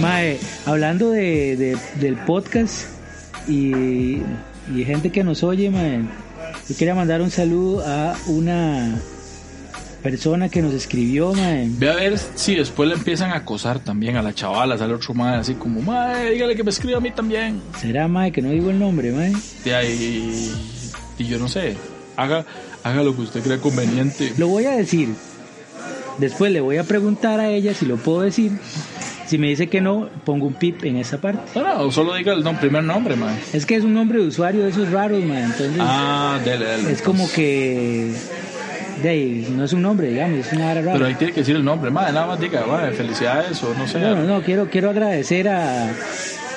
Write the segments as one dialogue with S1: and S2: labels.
S1: Mae, hablando de, de- del podcast y, y gente que nos oye, mae, yo quería mandar un saludo a una persona que nos escribió, mae.
S2: Ve a ver si después le empiezan a acosar también a la chavala, sale otro mae así como, mae, dígale que me escriba a mí también.
S1: ¿Será, mae, que no digo el nombre, mae?
S2: De ahí, y yo no sé, haga, haga lo que usted crea conveniente.
S1: Lo voy a decir. Después le voy a preguntar a ella si lo puedo decir. Si me dice que no, pongo un pip en esa parte.
S2: No, no, solo diga el nom- primer nombre, mae.
S1: Es que es un nombre de usuario de esos raros, mae. Entonces
S2: Ah, dele, dele.
S1: es como que... De ahí, no es un nombre, digamos, es una vara rara.
S2: Pero ahí tiene que decir el nombre, mae, nada más diga, mae, felicidades o no sé.
S1: No, no, no, quiero, quiero agradecer a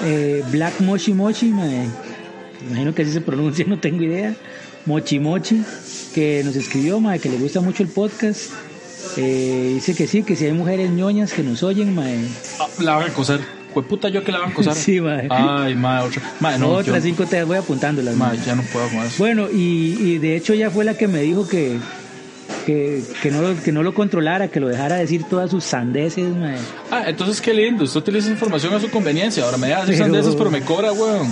S1: eh, Black Mochi Mochi, mae. imagino que así se pronuncia, no tengo idea. Mochi Mochi, que nos escribió, mae, que le gusta mucho el podcast. Eh, dice que sí, que si hay mujeres ñoñas que nos oyen, mae.
S2: Ah, la van a acosar. Jueputa yo que la van a acosar.
S1: Sí, mae.
S2: Ay, mae, otra. Mae, no,
S1: Otras
S2: yo-
S1: cinco te voy apuntándolas.
S2: mae,
S1: mae.
S2: ya no puedo eso.
S1: Bueno, y, y de hecho ella fue la que me dijo que, que, que, no, lo- que no lo controlara, que lo dejara decir todas sus sandeces, mae.
S2: Ah, entonces qué lindo, usted utiliza información a su conveniencia. Ahora me deja
S1: Pero-
S2: sandeces, pero me cobra, weón.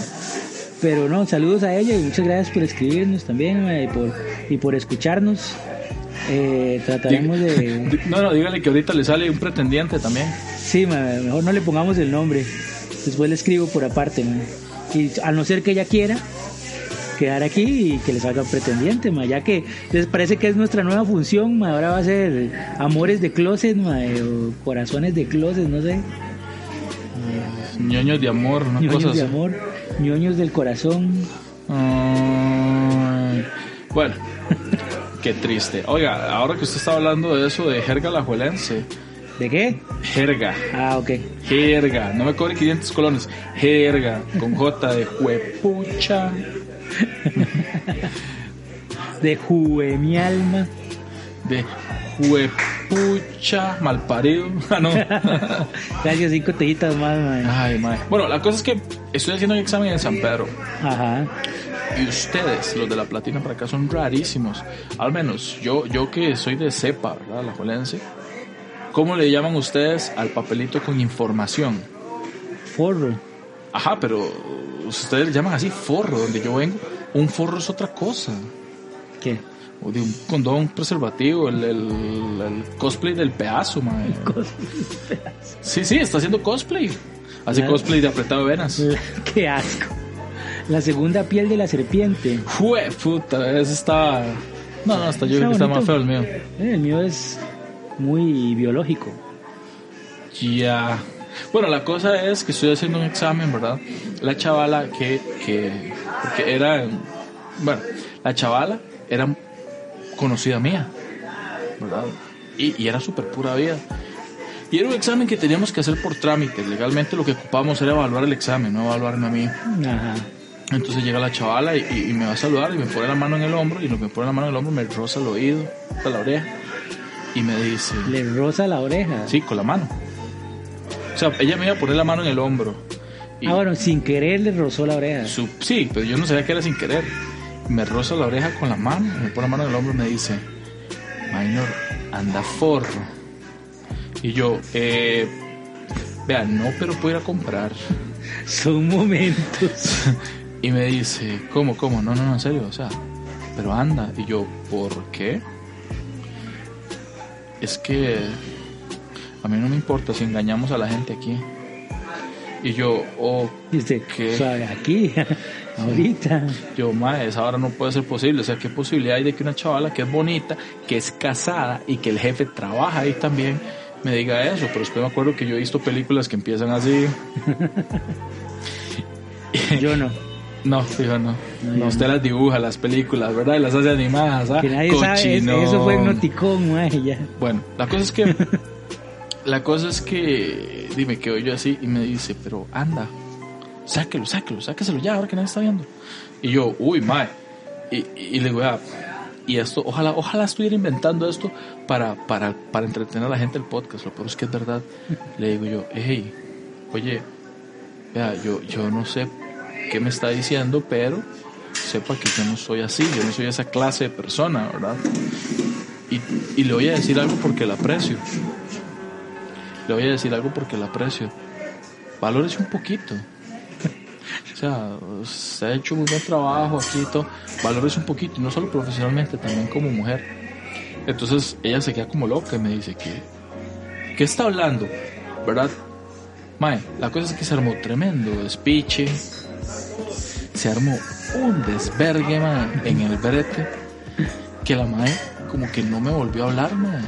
S1: Pero no, saludos a ella y muchas gracias por escribirnos también mae, y, por, y por escucharnos. Eh, trataremos de...
S2: No, no, dígale que ahorita le sale un pretendiente también.
S1: Sí, mejor no le pongamos el nombre. Después le escribo por aparte. Y a no ser que ella quiera quedar aquí y que le salga pretendiente, mae, ya que les parece que es nuestra nueva función. mae, ahora va a ser amores de closet mae, o corazones de closet, no sé.
S2: ñoños de amor, cosa
S1: ñoños de amor, ñoños del corazón.
S2: Bueno, qué triste. Oiga, ahora que usted está hablando de eso de jerga lajuelense,
S1: ¿De qué?
S2: jerga,
S1: Ah, ok.
S2: jerga, no me cobre 500 colones, jerga, con J de juepucha.
S1: De juve mi alma.
S2: de juepucha malparido. Ah, no.
S1: Gracias, cinco tejitas más, mae.
S2: Ay, mae. Bueno, la cosa es que estoy haciendo un examen en San Pedro.
S1: Ajá.
S2: Y ustedes, los de la platina para acá, son rarísimos. Al menos yo, yo que soy de cepa, ¿verdad? La juelense. ¿Cómo le llaman ustedes al papelito con información?
S1: Forro.
S2: Ajá, pero ustedes le llaman así forro, donde yo vengo. Un forro es otra cosa.
S1: ¿Qué?
S2: O de un condón, preservativo, el, el- el cosplay del pedazo. Sí, sí, está haciendo cosplay. Hace cosplay de apretado de venas.
S1: Qué asco. La segunda piel de la serpiente.
S2: Fue puta, ese está. No, no, hasta yo creo que está más feo el mío.
S1: Eh, El mío es muy biológico.
S2: Ya. Bueno, la cosa es que estoy haciendo un examen, ¿verdad? La chavala que, que, porque era, bueno, la chavala era conocida mía, ¿verdad? Y, y era súper pura vida. Y era un examen que teníamos que hacer por trámite. Legalmente lo que ocupábamos era evaluar el examen, no evaluarme a mí.
S1: Ajá.
S2: Entonces llega la chavala y, y- y me va a saludar y me pone la mano en el hombro y lo que me pone la mano en el hombro me roza el oído, hasta la oreja y me dice,
S1: Le roza la oreja.
S2: sí, con la mano. O sea, ella me iba a poner la mano en el hombro. Y
S1: Ah, bueno, sin querer le rozó la oreja.
S2: su- sí, pero yo no sabía que era sin querer. Me roza la oreja con la mano, me pone la mano en el hombro y me dice, Minor, anda forro. Y yo, eh, vea, no, pero puedo ir a comprar.
S1: Son momentos.
S2: Y me dice, ¿cómo, cómo? No, no, no, en serio, o sea, pero anda. Y yo, ¿por qué? Es que a mí no me importa si engañamos a la gente aquí. Y yo, oh,
S1: Y usted,
S2: ¿Qué?
S1: suave, aquí, ahorita.
S2: yo, ma, esa hora no puede ser posible. O sea, ¿qué posibilidad hay de que una chavala que es bonita, que es casada y que el jefe trabaja ahí también, me diga eso? Pero después me acuerdo que yo he visto películas que empiezan así.
S1: Yo no.
S2: No, fijo, no.
S1: No,
S2: No, usted
S1: no.
S2: las dibuja, las películas, ¿verdad? Y las hace animadas, ¿ah?
S1: Que nadie sabe. Eso fue hipnoticón, mae, ya.
S2: Bueno, la cosa es que. la cosa es que. Dime, quedo yo así y me dice, pero anda, sáquelo, sáquelo, sáqueselo ya, ahora que nadie está viendo. Y yo, uy, mae. Y, y le digo, ah, y esto, ojalá, ojalá estuviera inventando esto para, para, para entretener a la gente del podcast. Lo peor es que es verdad. Le digo yo, hey, oye, vea, yo, yo no sé qué me está diciendo, pero sepa que yo no soy así, yo no soy esa clase de persona, ¿verdad? Y, y le voy a decir algo porque la aprecio. Le voy a decir algo porque la aprecio. valórese un poquito. O sea, se ha hecho muy buen trabajo aquí y todo. Valórese un poquito, no solo profesionalmente, también como mujer. Entonces ella se queda como loca y me dice que, ¿qué está hablando? ¿Verdad? Mae, la cosa es que se armó tremendo despiche. Se armó un desvergue, mae, en el brete. Que la mae como que no me volvió a hablar, mae.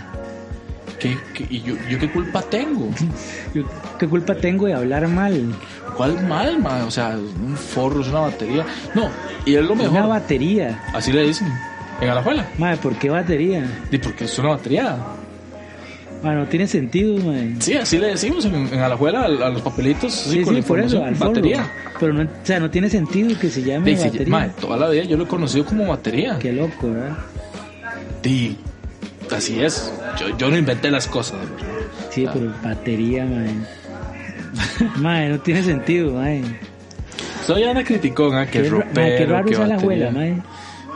S2: ¿Qué, qué- y yo, yo qué culpa tengo?
S1: Yo, ¿Qué culpa tengo de hablar mal?
S2: ¿Cuál mal, mae? O sea, un forro, es una batería. No, y es lo
S1: Una
S2: mejor.
S1: batería.
S2: Así le dicen. En Alajuela.
S1: Madre, ¿por qué batería?
S2: ¿Y porque es una batería?
S1: Madre, no tiene sentido, madre.
S2: Sí, así le decimos en, en Alajuela a, a los papelitos. así
S1: Sí,
S2: con
S1: sí, por eso, al forro.
S2: batería.
S1: Pero no, o sea, no tiene sentido que se llame
S2: Dice,
S1: batería.
S2: mae, toda la vida yo lo he conocido como batería.
S1: Qué loco, ¿verdad?
S2: Sí, así es. Yo, yo no inventé las cosas. ¿verdad?
S1: Sí, pero batería, madre. madre, no tiene sentido, madre.
S2: Soy Ana Criticón, ¿ah? que
S1: Qué,
S2: ropero,
S1: madre, qué raro
S2: que
S1: es la
S2: batería.
S1: abuela, madre.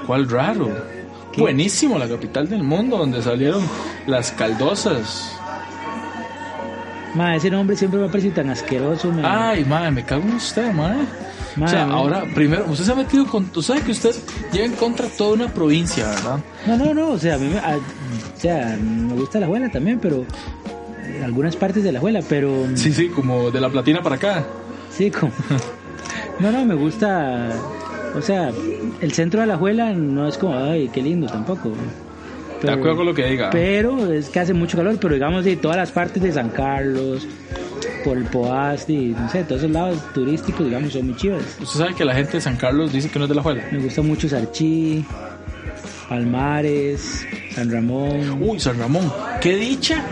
S2: ¿Cuál raro? Buenísimo, la capital del mundo, donde salieron las caldosas.
S1: Madre, ese nombre siempre me ha parecido tan asqueroso.
S2: Ay, madre, me cago en usted, madre. O
S1: Madre,
S2: sea, ahora, primero, usted se ha metido con. Tú sabes que usted lleva en contra toda una provincia, ¿verdad?
S1: No, no, no, o sea, a mí me, a- o sea, me gusta la abuela también, pero eh, algunas partes de la abuela, pero
S2: Sí, sí, como de la platina para acá.
S1: sí, como No, no, me gusta, o sea, el centro de la abuela no es como, ay, qué lindo tampoco.
S2: De acuerdo con lo que diga.
S1: Pero es que hace mucho calor, pero digamos de todas las partes de San Carlos, por el Poás, y no sé, todos esos lados turísticos, digamos, son muy chivas.
S2: Usted sabe que la gente de San Carlos dice que no es de la Juela.
S1: Me gusta mucho Sarchí, Palmares, San Ramón.
S2: Uy, San Ramón. Qué dicha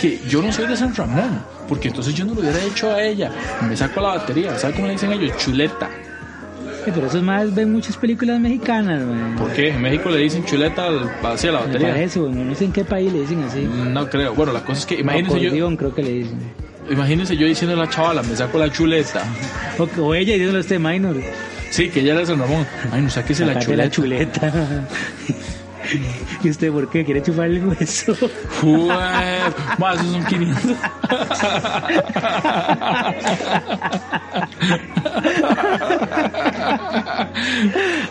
S2: que yo no soy de San Ramón. Porque entonces yo no lo hubiera hecho a ella. Me saco la batería. ¿Sabe cómo le dicen ellos? Chuleta.
S1: Eh, pero esos más ven muchas películas mexicanas, man.
S2: ¿Por qué? En México le dicen chuleta al- hacia la
S1: Me
S2: batería.
S1: parece, bueno, no sé en qué país le dicen así.
S2: No creo. Bueno, la cosa es que imagínese yo,
S1: Acordeón, creo que le dicen.
S2: imagínese yo diciendo a la chavala, me saco la chuleta.
S1: O, o ella diciéndole a usted, minor.
S2: Sí, que ella era San Ramón. Ay, no sáquese la chuleta.
S1: la chuleta. ¿Y usted por qué? ¿Quiere chupar el hueso?
S2: Ma, esos son 500.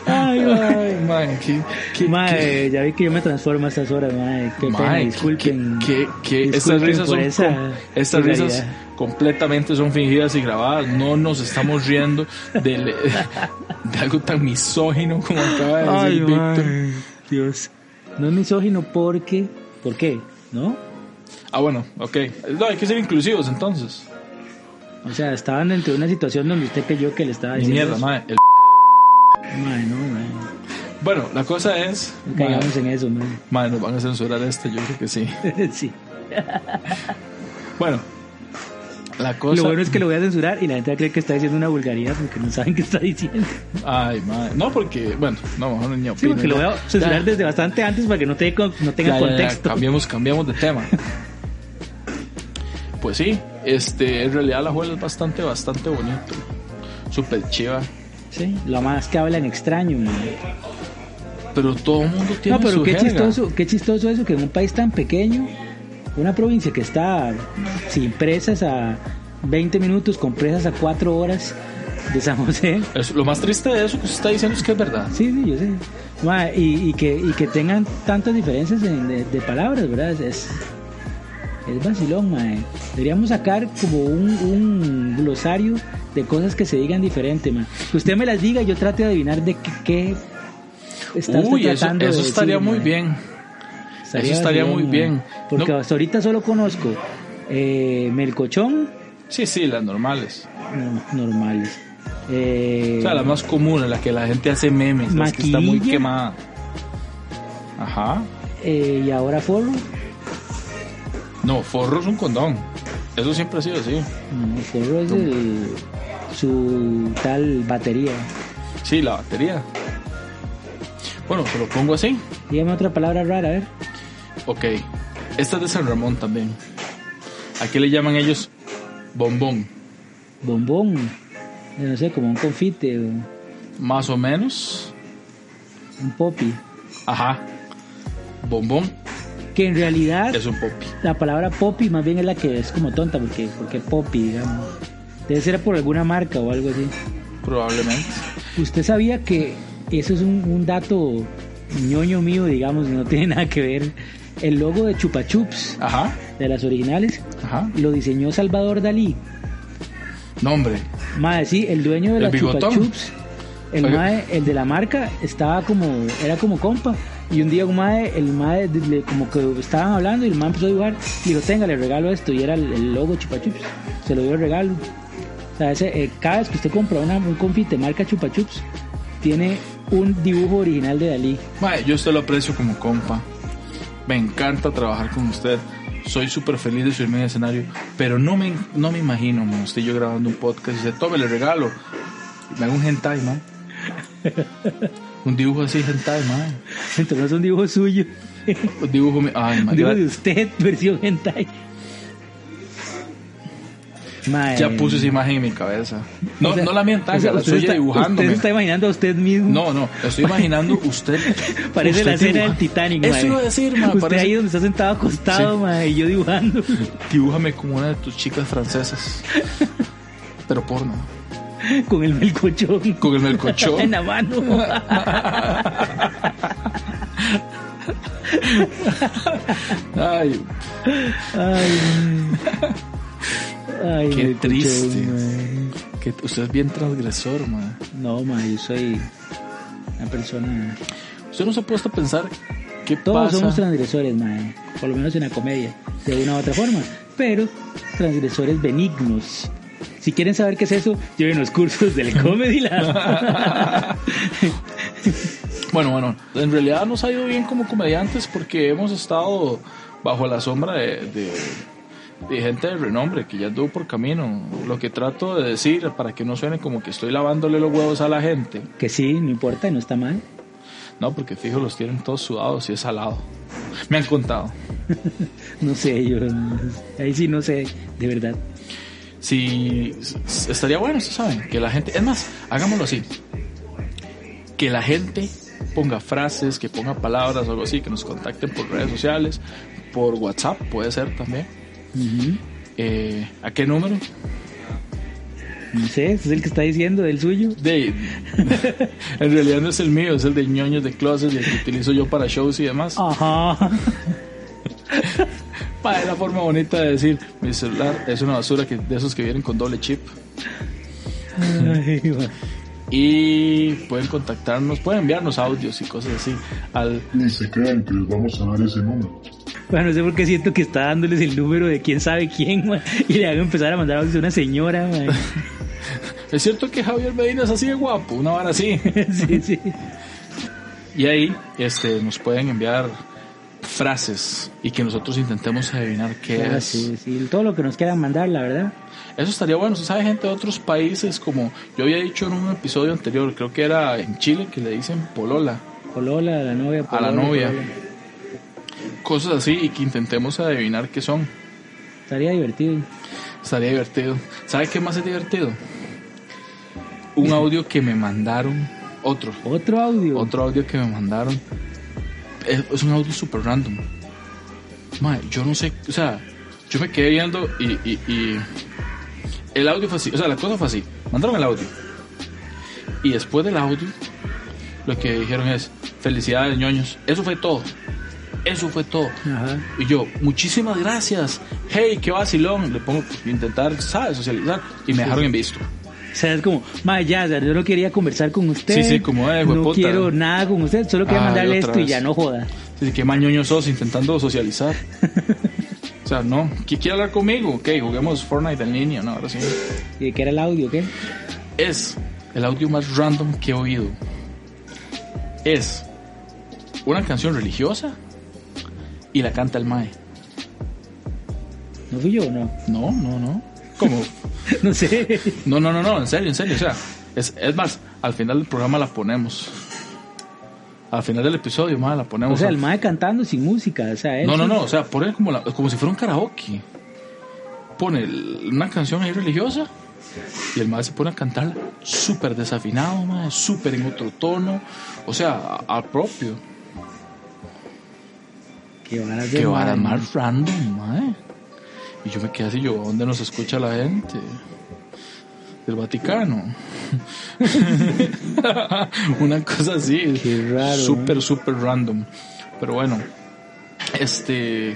S1: Ay, mae.
S2: Man, qué, qué,
S1: Mae, ya vi que yo me transformo a estas horas, mae. Qué pena,
S2: Mae,
S1: disculpen.
S2: que, que, que estas risas son
S1: esa
S2: estas risas completamente son fingidas y grabadas. No nos estamos riendo de, de algo tan misógino como acaba de decir Víctor.
S1: Dios. No es misógino porque... ¿Por qué? ¿No?
S2: Ah, bueno, ok. No, hay que ser inclusivos entonces.
S1: O sea, estaban dentro de una situación donde usted creyó que le estaba
S2: Ni
S1: diciendo...
S2: mierda,
S1: eso.
S2: mae. El-
S1: Mae, no, mae.
S2: Bueno, la cosa es.
S1: No caigamos en eso, mae.
S2: mae, nos van a censurar este, yo creo que sí.
S1: sí.
S2: Bueno, la cosa.
S1: Lo bueno es que lo voy a censurar y la gente va a creer que está diciendo una vulgaridad porque no saben qué está diciendo.
S2: Ay, mae. No, porque. Bueno, no, mejor ni
S1: Sí,
S2: opino.
S1: porque lo voy a censurar
S2: Ya.
S1: desde bastante antes para que no, te, no tenga
S2: Ya, ya, ya,
S1: contexto.
S2: cambiamos, cambiamos de tema. pues sí, este, en realidad la juela es bastante, bastante bonito. Súper chiva.
S1: Sí, lo más que hablan extraño, mae.
S2: Pero todo el mundo tiene
S1: No, pero
S2: su
S1: qué
S2: jerga.
S1: chistoso, qué chistoso eso que en un país tan pequeño, una provincia que está sin presas a 20 minutos, con presas a 4 horas de San José.
S2: Es- lo más triste de eso que usted está diciendo es que es verdad.
S1: Sí, sí, yo sé. Ma, y, y que, y que tengan tantas diferencias en- de, de palabras, ¿verdad? Es, es vacilón, mae. Deberíamos sacar como un, un glosario de cosas que se digan diferente, mae. Que usted me las diga y yo trate de adivinar de qué, qué está usted
S2: Uy, eso,
S1: tratando de
S2: eso estaría
S1: decir,
S2: muy
S1: mae.
S2: bien. Eso estaría muy bien.
S1: Porque
S2: No-
S1: hasta ahorita solo conozco eh, melcochón,
S2: Sí, sí, las normales.
S1: no, normales. Eh,
S2: O sea, la más común, en la que la gente hace memes, las que está muy quemada. Ajá.
S1: eh, y ahora forro.
S2: No, forro es un condón. Eso siempre ha sido así.
S1: No, forro es el, su tal batería.
S2: Sí, la batería. Bueno, te lo pongo así.
S1: Dígame otra palabra rara, a ver.
S2: Ok. Esta es de San Ramón también. Aquí le llaman ellos bombón.
S1: Bombón. No sé, como un confite o
S2: Más o menos.
S1: un popi.
S2: Ajá. Bombón
S1: Que en realidad
S2: es un popi.
S1: la palabra popi más bien es la que es como tonta, porque, porque popi, digamos. Debe ser por alguna marca o algo así.
S2: Probablemente.
S1: ¿Usted sabía que eso es un, un dato ñoño mío, digamos, no tiene nada que ver? El logo de Chupa Chups,
S2: Ajá,
S1: de las originales,
S2: ajá.
S1: lo diseñó Salvador Dalí.
S2: No, hombre.
S1: Mae, sí, el dueño de
S2: ¿El
S1: la Chupa? Chups, el mae, el de la marca, estaba como, era como compa. Y un día un mae, el mae, le- como que estaban hablando y el mae empezó a dibujar. Y dijo, tenga, le regalo esto. Y era el, el logo Chupa Chups. Se lo dio de regalo. O sea, ese, eh, cada vez que usted compra una, un confite marca Chupa Chups, tiene un dibujo original de Dalí.
S2: Mae, yo usted lo aprecio como compa. Me encanta trabajar con usted. Soy súper feliz de subirme el escenario. Pero no me, no me imagino, man, usted y yo grabando un podcast y dice, tome, le regalo. Me hago un hentai, man. un dibujo así, hentai, man.
S1: Entonces no es un dibujo suyo.
S2: Un dibujo, ay,
S1: Un
S2: man.
S1: dibujo
S2: Ya,
S1: de usted, versión hentai. Mae,
S2: ya puse esa imagen en mi cabeza. No,
S1: o sea,
S2: no la mía
S1: o sea,
S2: la suya dibujándome.
S1: Usted se está imaginando a usted mismo.
S2: No, no, estoy imaginando usted.
S1: Parece
S2: usted
S1: la escena del Titanic,
S2: Eso
S1: mae.
S2: iba a decir, man.
S1: Usted
S2: parece-
S1: ahí donde está sentado acostado,
S2: Sí.
S1: mae, y yo dibujando.
S2: Dibújame como una de tus chicas francesas. Pero porno.
S1: con el melcochón.
S2: Con el melcochón.
S1: en la mano.
S2: Ay,
S1: Ay, mae. Ay,
S2: Qué triste. que usted es bien transgresor, man.
S1: No, mae, yo soy una persona.
S2: Usted no se ha puesto a pensar qué
S1: Todos
S2: pasa.
S1: somos transgresores, mae. Por lo menos en la comedia, de una u otra forma. Pero transgresores benignos. Si quieren saber qué es eso, lleven los cursos del Comedy Lab.
S2: Bueno, bueno, en realidad nos ha ido bien como comediantes porque hemos estado bajo la sombra de, de- de gente de renombre que ya anduvo por camino. Lo que trato de decir para que no suene como que estoy lavándole los huevos a la gente.
S1: que sí, no importa, y no está mal.
S2: No, porque fijo, los tienen todos sudados y es salado. Me han contado.
S1: No sé, yo. Ahí sí no sé, de verdad.
S2: Si s- estaría bueno, saben, que la gente, es más, hagámoslo así, que la gente ponga frases, que ponga palabras o algo así, que nos contacten por redes sociales, por WhatsApp, puede ser también. Eh, ¿A qué número?
S1: No sé, es el que está diciendo, el suyo.
S2: De, en realidad no es el mío, es el de ñoños de closet y el que utilizo yo para shows y demás.
S1: Ajá.
S2: Pa, es la forma bonita de decir, mi celular es una basura que, de esos que vienen con doble chip.
S1: Ay.
S2: Y pueden contactarnos, pueden enviarnos audios y cosas así al
S3: Ni se crean que les vamos a dar ese número.
S1: Bueno, no sé por qué siento que está dándoles el número de quién sabe quién, ma, y le hago empezar a mandar audios a una señora. ma.
S2: Es cierto que Javier Medina es así de guapo, una vara así.
S1: Sí, sí.
S2: Y ahí este, nos pueden enviar frases y que nosotros intentemos adivinar qué
S1: Ah,
S2: es.
S1: sí, sí, todo lo que nos quieran mandar, la verdad.
S2: Eso estaría bueno. ¿Usted sabe gente de otros países? Como yo había dicho en un episodio anterior, creo que era en Chile, que le dicen polola.
S1: Polola, a la novia.
S2: A la
S1: polola,
S2: novia.
S1: polola.
S2: Cosas así y que intentemos adivinar qué son.
S1: Estaría divertido.
S2: Estaría divertido. ¿Sabe qué más es divertido? Un audio que me mandaron. Otro.
S1: Otro audio.
S2: Otro audio que me mandaron. Es, es un audio super random. Mae, yo no sé, o sea, yo me quedé viendo y, y- y el audio fue así, o sea, la cosa fue así. Mandaron el audio. Y después del audio, lo que dijeron es, felicidades, ñoños. Eso fue todo. Eso fue todo.
S1: Ajá.
S2: Y yo, muchísimas gracias. Hey, qué vacilón. Le pongo, intentar, ¿sabes? Socializar. Y me dejaron en visto.
S1: O sea, es como, ma, ya, yo no quería conversar con usted.
S2: Sí, sí, como, eh,
S1: No
S2: hueputa.
S1: quiero nada con usted, solo quería
S2: Ay,
S1: mandarle esto y
S2: vez.
S1: ya no joda.
S2: Dice, qué mañoño sos intentando socializar. o sea, no. ¿Qui- ¿Quiere hablar conmigo? Ok, juguemos Fortnite en línea, ¿no? Ahora sí.
S1: ¿Y de qué era el audio, qué?
S2: Es el audio más random que he oído. Es una canción religiosa y la canta el Mae.
S1: ¿No fui yo o no?
S2: No, no, no. ¿Cómo?
S1: No sé.
S2: No, no, no, no, en serio, en serio. O sea, es, es más, al final del programa la ponemos. Al final del episodio, más la ponemos.
S1: O sea,
S2: al-
S1: el mae cantando sin música, o sea, él
S2: No, no, no, o sea, pone como, la- como si fuera un karaoke. Pone una canción ahí religiosa y el mae se pone a cantar súper desafinado, mae, súper en otro tono, o sea, al propio.
S1: Qué varas de mae.
S2: más random, mae. Y yo me quedé así, yo, ¿dónde nos escucha la gente? del Vaticano. Una cosa así.
S1: Qué raro,
S2: Súper, súper random. Pero bueno, este...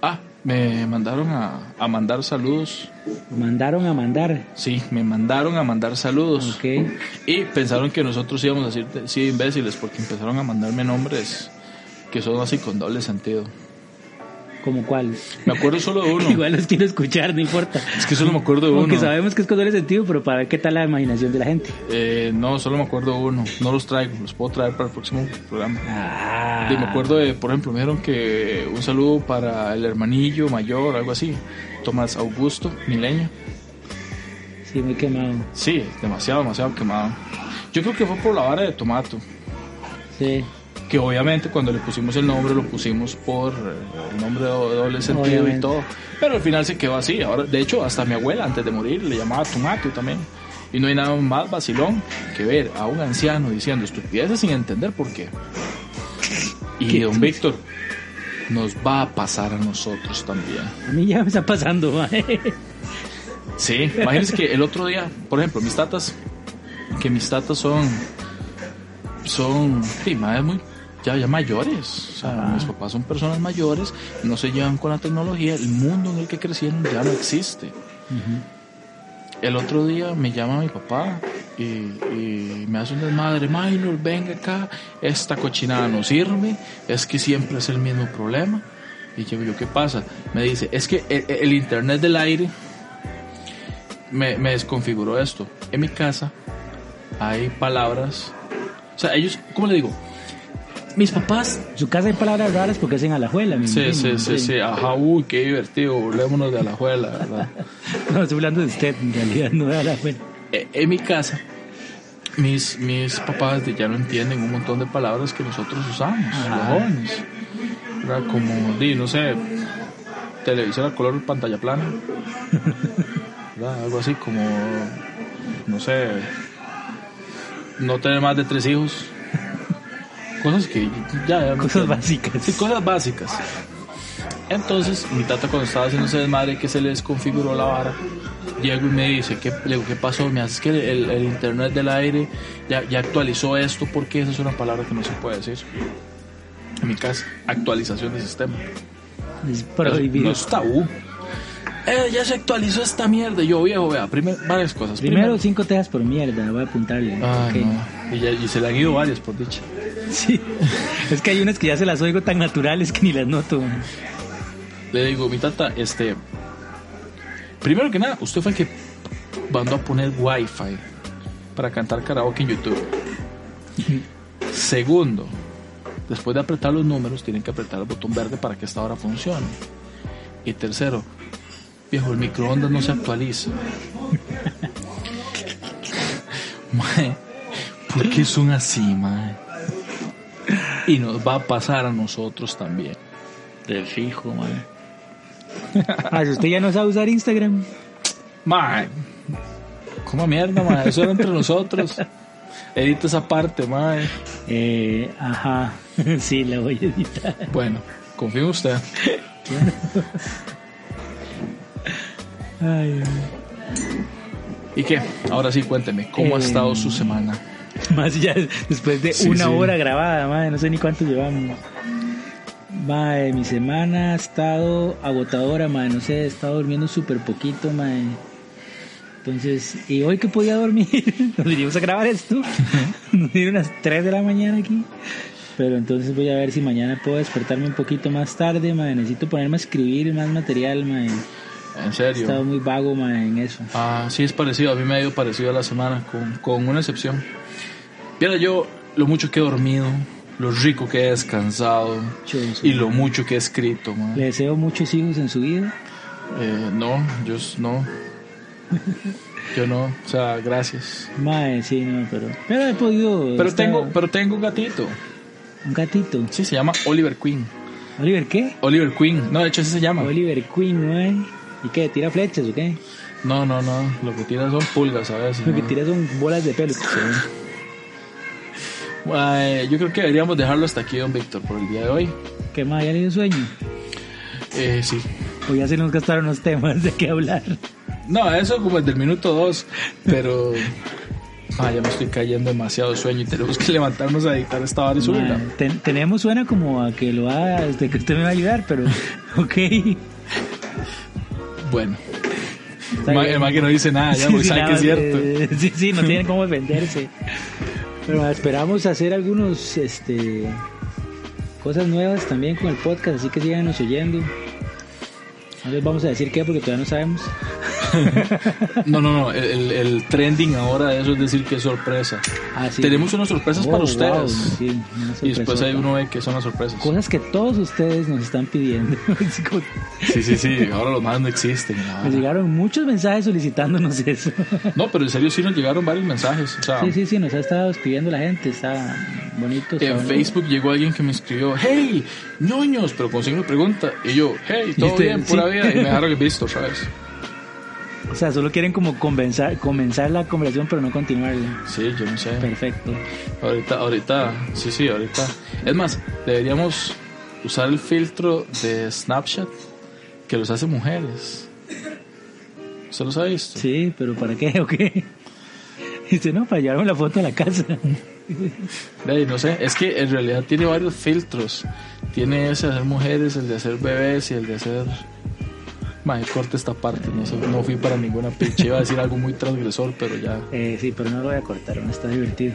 S2: Ah, me mandaron a, a mandar saludos.
S1: Mandaron a mandar.
S2: Sí, me mandaron a mandar saludos.
S1: Ok.
S2: Y pensaron que nosotros íbamos a decir sí imbéciles porque empezaron a mandarme nombres que son así con doble sentido.
S1: ¿Como cuál?
S2: Me acuerdo solo de uno.
S1: Igual los quiero escuchar, no importa.
S2: Es que solo me acuerdo de
S1: Aunque
S2: uno.
S1: sabemos que es con doble sentido, pero para ver qué tal la imaginación de la gente.
S2: Eh, no, solo me acuerdo de uno. No los traigo, los puedo traer para el próximo programa.
S1: Ah.
S2: Y me acuerdo de, por ejemplo, me dijeron que un saludo para el hermanillo mayor, algo así. Tomás Augusto, milenio.
S1: Sí, muy quemado.
S2: Sí, demasiado, demasiado quemado. Yo creo que fue por la vara de tomato.
S1: Sí.
S2: Que obviamente cuando le pusimos el nombre lo pusimos por eh, el nombre de doble sentido y
S1: Obviamente.
S2: todo. Pero al final se quedó así. Ahora, de hecho, hasta mi abuela antes de morir le llamaba Tomato también. Y no hay nada más vacilón que ver a un anciano diciendo estupideces sin entender por qué. Y don Víctor, nos va a pasar a nosotros también.
S1: A mí ya me está pasando, mae.
S2: Sí, imagínense que el otro día, por ejemplo, mis tatas, que mis tatas son, son, sí, madres muy, ya, ya mayores. O sea, mis papás son personas mayores, no se llevan con la tecnología, el mundo en el que crecieron ya no existe. El otro día me llama mi papá y, y me hace un desmadre, Minor, venga acá, esta cochinada no sirve, es que siempre es el mismo problema. Y yo, yo, ¿qué pasa? Me dice, es que el, el internet del aire me, me desconfiguró esto. En mi casa hay palabras, o sea, ellos, ¿cómo le digo? Mis papás
S1: En su casa hay palabras raras porque hacen a la juela, me
S2: Sí,
S1: imagino,
S2: sí, sí, sí, ajá, uy, qué divertido, burlémonos de la juela, ¿verdad?
S1: No, estoy hablando de usted, en realidad, no de la juela.
S2: Eh, en mi casa, mis, mis papás de- ya no entienden un montón de palabras que nosotros usamos, los jóvenes. ¿Verdad? Como, di, no sé, televisor a color pantalla plana. ¿Verdad? Algo así como, no sé, no tener más de tres hijos. Cosas que ya...
S1: Cosas básicas.
S2: Sí, cosas básicas. Entonces, mi tata cuando estaba haciendo ese desmadre que se le desconfiguró la vara, llego y me dice, ¿qué, le digo, ¿qué pasó? Me hace "Es que el, el internet del aire ya, ya actualizó esto porque esa es una palabra que no se puede decir. En mi casa, actualización de sistema.
S1: Es prohibido.
S2: No es tabú. Eh, ya se actualizó esta mierda. Yo, viejo, vea, primer, varias cosas.
S1: Primero, cinco tejas por mierda, voy a apuntarle.
S2: Ah, no. y, ya- y se le han ido varias, por dicha.
S1: Sí. Es que hay unas que ya se las oigo tan naturales que ni las noto.
S2: Le digo, mi tata, este. Primero que nada, usted fue el que mandó a poner wifi para cantar karaoke en YouTube. Segundo, después de apretar los números, tienen que apretar el botón verde para que esta hora funcione. Y tercero, viejo, el microondas no se actualiza. Mae, ¿por qué son así, mae? Y nos va a pasar a nosotros también.
S1: De fijo, man. Ah, si usted ya no sabe usar Instagram.
S2: Mae, ¿cómo mierda, mae? Eso era entre nosotros. Edita esa parte, mae.
S1: Eh, ajá. Sí, la voy a editar.
S2: Bueno, confío en usted.
S1: Ay,
S2: ¿Y qué? Ahora sí, cuénteme, ¿cómo ha
S1: Eh,
S2: estado su semana?
S1: más ya después de
S2: Sí,
S1: una
S2: sí.
S1: hora grabada, madre, no sé ni cuánto llevamos. Madre, mi semana ha estado agotadora, madre, no sé, he estado durmiendo súper poquito, madre. Entonces, y hoy que podía dormir, nos vinimos a grabar esto, nos dieron las 3 de la mañana aquí. Pero entonces voy a ver si mañana puedo despertarme un poquito más tarde, madre. Necesito ponerme a escribir más material, madre.
S2: En
S1: He estado
S2: serio.
S1: muy vago, madre, en eso.
S2: Ah, sí, es parecido. A mí me ha ido parecido a la semana, con, con una excepción. Viera yo lo mucho que he dormido, lo rico que he descansado
S1: Choso.
S2: y lo mucho que he escrito, mae.
S1: Le deseo muchos hijos en su vida.
S2: Eh, no, yo no. Yo no, o sea, gracias.
S1: Mae, sí, no, pero. Pero he podido.
S2: Pero
S1: estar-
S2: tengo, pero tengo un gatito.
S1: Un gatito.
S2: Sí, se llama Oliver Queen.
S1: ¿Oliver qué?
S2: Oliver Queen. No, de hecho así se llama.
S1: Oliver Queen, ¿no? ¿Y qué? ¿Tira flechas o qué?
S2: No, no, no. Lo que tira son pulgas a veces.
S1: Lo que
S2: ¿no?
S1: tira son bolas de pelo.
S2: Yo creo que deberíamos dejarlo hasta aquí, don Víctor, por el día de hoy.
S1: ¿Qué más? ¿Ya le dio sueño?
S2: Eh, sí.
S1: O ya se nos gastaron los temas de qué hablar.
S2: No, eso como el del minuto dos, pero... Ah, ya me estoy cayendo demasiado sueño y tenemos que levantarnos a editar esta hora y subirla.
S1: Ten- tenemos suena como a que lo va, de que usted me va a ayudar, pero ok.
S2: Bueno, el que no dice nada, ya,
S1: Sí,
S2: porque
S1: sí,
S2: sabe
S1: nada
S2: que es cierto.
S1: eh, sí, sí, no tienen cómo defenderse. Pero esperamos hacer algunos, este, cosas nuevas también con el podcast, así que síganos oyendo. No les vamos a decir qué porque todavía no sabemos.
S2: No, no, no, el, el- trending ahora de eso es decir que es sorpresa.
S1: Ah, sí.
S2: Tenemos unas sorpresas
S1: Oh,
S2: para
S1: wow,
S2: ustedes.
S1: sí, una
S2: y después ahí uno ve que son las sorpresas.
S1: Cosas que todos ustedes nos están pidiendo.
S2: Sí, sí, sí, ahora los más no existen.
S1: Nos llegaron muchos mensajes solicitándonos eso.
S2: No, pero en serio sí nos llegaron varios mensajes. O sea,
S1: Sí, sí, sí, nos ha estado escribiendo la gente, está bonito.
S2: en. Facebook llegó alguien que me escribió, hey, ñoños, pero con signo pregunta. Y yo, hey, todo
S1: usted,
S2: bien, pura
S1: sí.
S2: vida. Y me dejaron el visto, ¿sabes?
S1: O sea, solo quieren como comenzar, comenzar la conversación, pero no continuarla.
S2: Sí, yo no sé.
S1: Perfecto.
S2: Ahorita, ahorita, sí, sí, ahorita. Es más, deberíamos usar el filtro de Snapchat que los hace mujeres. ¿Se los ha visto?
S1: Sí, pero ¿para qué o qué? Dice, no, para llevarme la foto a la casa.
S2: No sé, es que en realidad tiene varios filtros. Tiene ese de hacer mujeres, el de hacer bebés y el de hacer... Mae, corte esta parte, no sé, no fui para ninguna pinche. Iba a decir algo muy transgresor, pero ya...
S1: Eh, sí, pero no lo voy a cortar, no está divertido.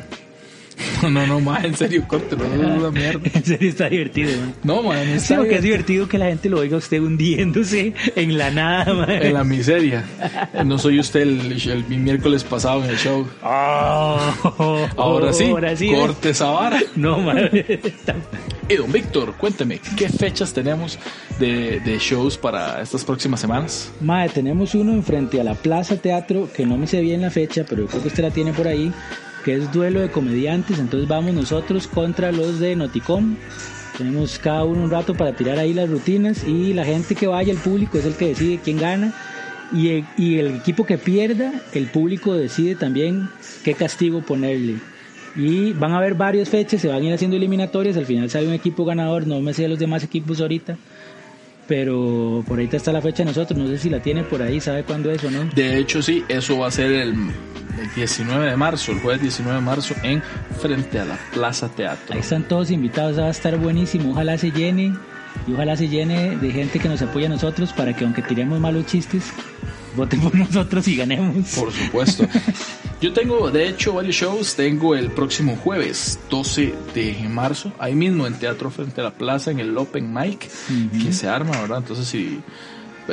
S2: No, no, no, mae, en serio, es una mierda.
S1: En serio está divertido, man.
S2: No, mae, no
S1: Sí,
S2: está
S1: porque es divertido que la gente lo oiga a usted hundiéndose en la nada, man.
S2: En la miseria. No soy usted el, el- mi miércoles pasado en el show.
S1: Oh,
S2: Ahora sí,
S1: ahora sí.
S2: corte esa vara.
S1: No, man.
S2: Y don Víctor, cuénteme, ¿qué fechas tenemos de, de shows para estas próximas semanas?
S1: Mae, tenemos uno enfrente a la Plaza Teatro, que no me sé bien la fecha, pero yo creo que usted la tiene por ahí, que es duelo de comediantes. Entonces vamos nosotros contra los de Noticom. Tenemos cada uno un rato para tirar ahí las rutinas y la gente que vaya, el público es el que decide quién gana. Y el, y el equipo que pierda, el público decide también qué castigo ponerle. Y van a haber varias fechas, se van a ir haciendo eliminatorias. Al final sale un equipo ganador, no me sé los demás equipos ahorita. Pero por ahorita está la fecha de nosotros, no sé si la tiene por ahí, sabe cuándo es o no.
S2: De hecho, sí, eso va a ser el, el 19 de marzo, el jueves 19 de marzo, en frente a la Plaza Teatro.
S1: Ahí están todos invitados, va a estar buenísimo. Ojalá se llene y ojalá se llene de gente que nos apoya a nosotros para que aunque tiremos malos chistes, voten por nosotros y ganemos.
S2: Por supuesto. Yo tengo, de hecho, varios shows. Tengo el próximo jueves, 12 de marzo, ahí mismo en Teatro Frente a la Plaza, en el Open Mic, que se arma, ¿verdad? Entonces, si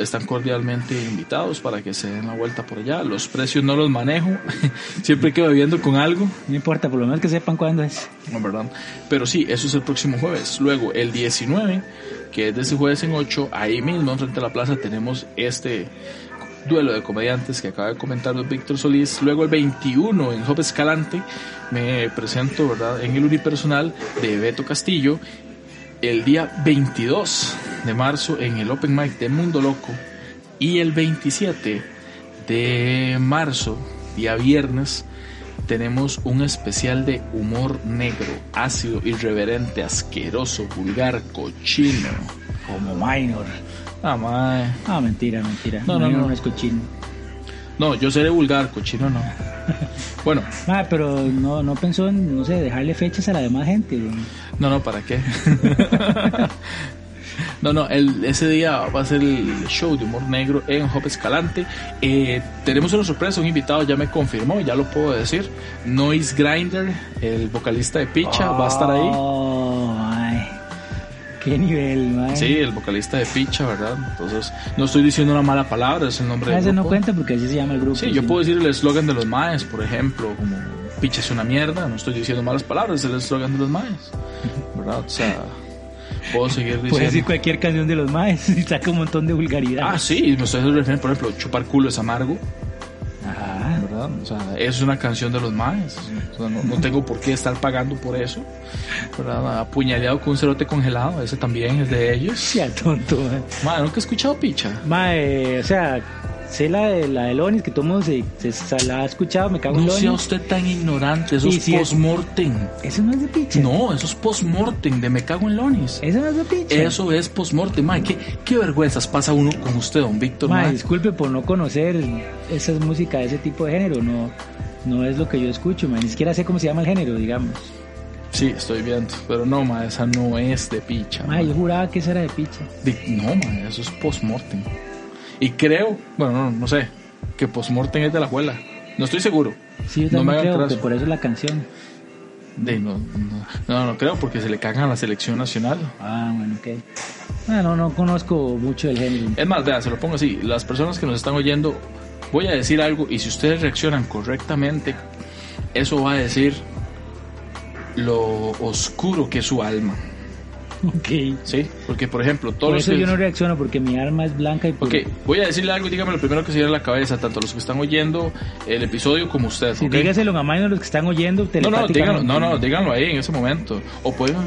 S2: están cordialmente invitados para que se den la vuelta por allá. Los precios no los manejo, siempre quedo viendo con algo.
S1: No importa, por lo menos que sepan cuándo es.
S2: No, ¿verdad? Pero sí, eso es el próximo jueves. Luego, el 19, que es de ese jueves en 8, ahí mismo, frente a la plaza, tenemos este duelo de comediantes que acaba de comentar Víctor Solís. Luego, el 21, en Job Escalante, me presento, ¿verdad?, en el unipersonal de Beto Castillo. El día 22 de marzo, en el Open Mic de Mundo Loco. Y el 27 de marzo, día viernes, tenemos un especial de humor negro, ácido, irreverente, asqueroso, vulgar, cochino.
S1: Como minor.
S2: Ah.
S1: Ah, mentira, mentira.
S2: No, no, no.
S1: no es cochino.
S2: No, yo seré vulgar, cochino no. Bueno,
S1: Ah, pero no, no pensó en, no sé, dejarle fechas a la demás gente. güey.
S2: no, no, ¿para qué? No, no, el, ese día va a ser el show de humor negro en Hop Escalante. Eh, tenemos una sorpresa, un invitado ya me confirmó, ya lo puedo decir. Noise Grinder, el vocalista de Picha, va a estar ahí.
S1: Qué nivel, man.
S2: Sí, el vocalista de Picha, ¿verdad? Entonces, no estoy diciendo una mala palabra, es el nombre
S1: Ah,
S2: del
S1: no cuenta porque así se llama el grupo.
S2: Sí, yo puedo decir el eslogan de los maes, por ejemplo, como Picha es una mierda, no estoy diciendo malas palabras, es el eslogan de los maes, ¿verdad? O sea, puedo seguir diciendo...
S1: Puedes decir cualquier canción de los maes y saca un montón de vulgaridad.
S2: Ah, sí, me estoy refiriendo, por ejemplo, chupar culo es amargo. ¿Verdad? O sea, es una canción de los maes, o sea, no, no tengo por qué estar pagando por eso, ¿verdad? Apuñaleado con un cerote congelado, ese también es de ellos.
S1: Sea tonto, man.
S2: Mae, ¿nunca he escuchado Picha?
S1: Mae, o sea, sé la de, la de Lonis, que todo el mundo se, se- se la ha escuchado, me cago en
S2: No sea
S1: Lonis.
S2: usted tan ignorante, eso
S1: Y
S2: es
S1: si es-
S2: post-mortem.
S1: Eso no es de picha.
S2: No, eso es post-mortem de Me Cago en Lonis.
S1: Eso no es de picha.
S2: Eso es post-mortem, mae. ¿Qué, qué vergüenzas pasa uno con usted, don Víctor,
S1: Ma,
S2: mae?
S1: disculpe por no conocer esa música de ese tipo de género, no, no es lo que yo escucho, ma. ni siquiera sé cómo se llama el género, digamos.
S2: Sí, estoy viendo. Pero no, mae, esa no es de picha.
S1: Ma, yo juraba que esa era de picha.
S2: No, mae, eso es post-mortem. Y creo, bueno, no, no sé, que post-mortem es de la abuela. No estoy seguro.
S1: Sí, yo
S2: No me
S1: también
S2: hagan
S1: creo que por eso es la canción.
S2: De, no, no, no, no creo, porque se le cagan a la selección nacional.
S1: Ah, bueno, ok. Ah, no, no conozco mucho del género.
S2: Es más, vea, se lo pongo así. Las personas que nos están oyendo, voy a decir algo y si ustedes reaccionan correctamente, eso va a decir lo oscuro que es su alma.
S1: Ok.
S2: ¿Sí? Porque, por ejemplo, todos
S1: Por
S2: los
S1: eso
S2: que...
S1: yo no reacciono, porque mi arma es blanca y
S2: Ok, voy a decirle algo y dígame lo primero que se viene a la cabeza, tanto los que están oyendo el episodio como ustedes.
S1: Sí,
S2: ¿ok?
S1: dígaselo a Maino los que están oyendo
S2: No, no, díganlo, no, no, díganlo ahí en ese momento. O pueden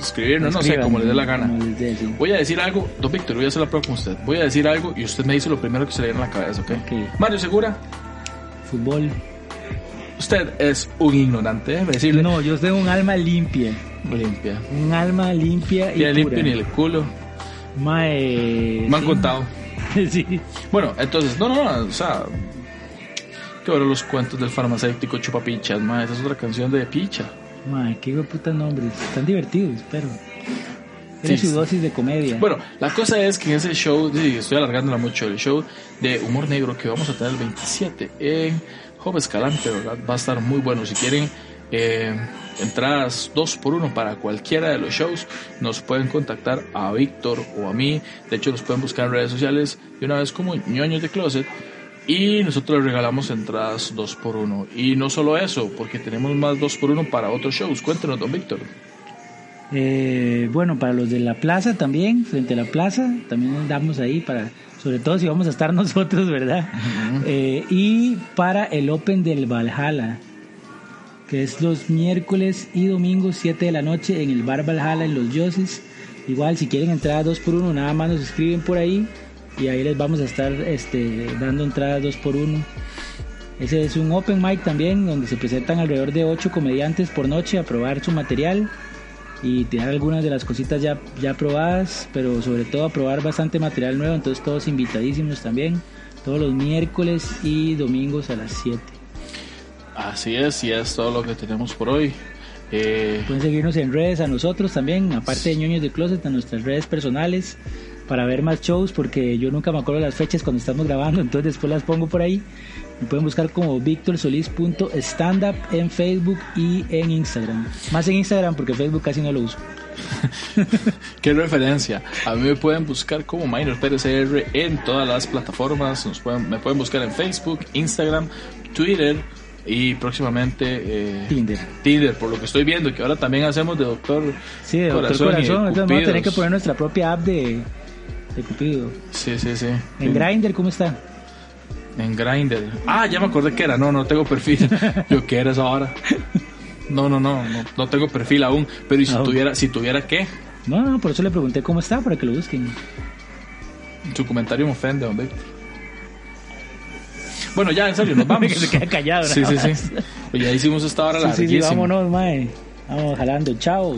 S2: escribirnos, no sé, como les dé la gana.
S1: como les dé, sí.
S2: Voy a decir algo, don Víctor, voy a hacer la prueba con usted. Voy a decir algo y usted me dice lo primero que se le viene a la cabeza, ¿ok?
S1: Ok.
S2: Mario Segura,
S1: Fútbol.
S2: usted es un ignorante, déjeme decirle.
S1: No, yo tengo un alma limpia.
S2: Limpia.
S1: Un alma limpia y
S2: Ya limpio ni el culo.
S1: Mae,
S2: Me han
S1: sí.
S2: contado.
S1: sí.
S2: Bueno, entonces, no, no, no, o sea. Que ahora los cuentos del farmacéutico chupapichas, ma, esa es otra canción de picha.
S1: Mae, qué putas nombres. Están divertidos, pero. Tiene
S2: Sí,
S1: su dosis de comedia.
S2: Bueno, la cosa es que en ese show, sí, estoy alargándola mucho, el show de humor negro que vamos a tener el 27 en Joven Escalante, ¿verdad? Va a estar muy bueno. Si quieren eh, entradas dos por uno para cualquiera de los shows, nos pueden contactar a Víctor o a mí. De hecho, nos pueden buscar en redes sociales de una vez como ñoños de closet. Y nosotros les regalamos entradas dos por uno. Y no solo eso, porque tenemos más dos por uno para otros shows. Cuéntenos, don Víctor.
S1: Eh, bueno, para los de la plaza también, frente a la plaza, también andamos ahí para, sobre todo si vamos a estar nosotros, ¿verdad? Eh, y para el Open del Valhalla, que es los miércoles y domingos 7 de la noche en el Bar Valhalla en los Yossis. Igual, si quieren entradas 2 por 1 nada más nos escriben por ahí y ahí les vamos a estar este, dando entradas 2 por 1 Ese es un open mic también, donde se presentan alrededor de 8 comediantes por noche a probar su material y tirar algunas de las cositas ya, ya probadas, pero sobre todo a probar bastante material nuevo, entonces todos invitadísimos también, todos los miércoles y domingos a las 7.
S2: Así es, y es todo lo que tenemos por hoy. Eh,
S1: Pueden seguirnos en redes a nosotros también, aparte de ñoños de closet, a nuestras redes personales para ver más shows, porque yo nunca me acuerdo las fechas cuando estamos grabando, entonces después las pongo por ahí. Me pueden buscar como victorsolis.standup en Facebook y en Instagram. Más en Instagram porque Facebook casi no lo uso.
S2: Qué referencia. A mí me pueden buscar como Minor PRCR en todas las plataformas. Nos pueden, me pueden buscar en Facebook, Instagram, Twitter y próximamente eh,
S1: Tinder.
S2: Tinder, por lo que estoy viendo, que ahora también hacemos de Doctor
S1: Sí, de Doctor
S2: Corazón de
S1: Corazón. Entonces vamos a tener que poner nuestra propia app de, de Cupido.
S2: Sí, sí, sí.
S1: En Grindr, ¿cómo está?
S2: En Grindr. Ah, ya me acordé que era. No, no tengo perfil. Yo, ¿qué eres ahora? No, no, no, no, no tengo perfil aún. Pero ¿y si
S1: Aún.
S2: tuviera, si tuviera qué?
S1: No, no, por eso le pregunté cómo está, para que lo busquen.
S2: Su comentario me ofende, don Víctor. Bueno, ya, en serio, nos vamos.
S1: Que se quede callado,
S2: Sí, sí, sí. Pues ya hicimos esta hora
S1: Sí, sí, sí,
S2: larguísima.
S1: vámonos, mae. Vamos jalando. Chao.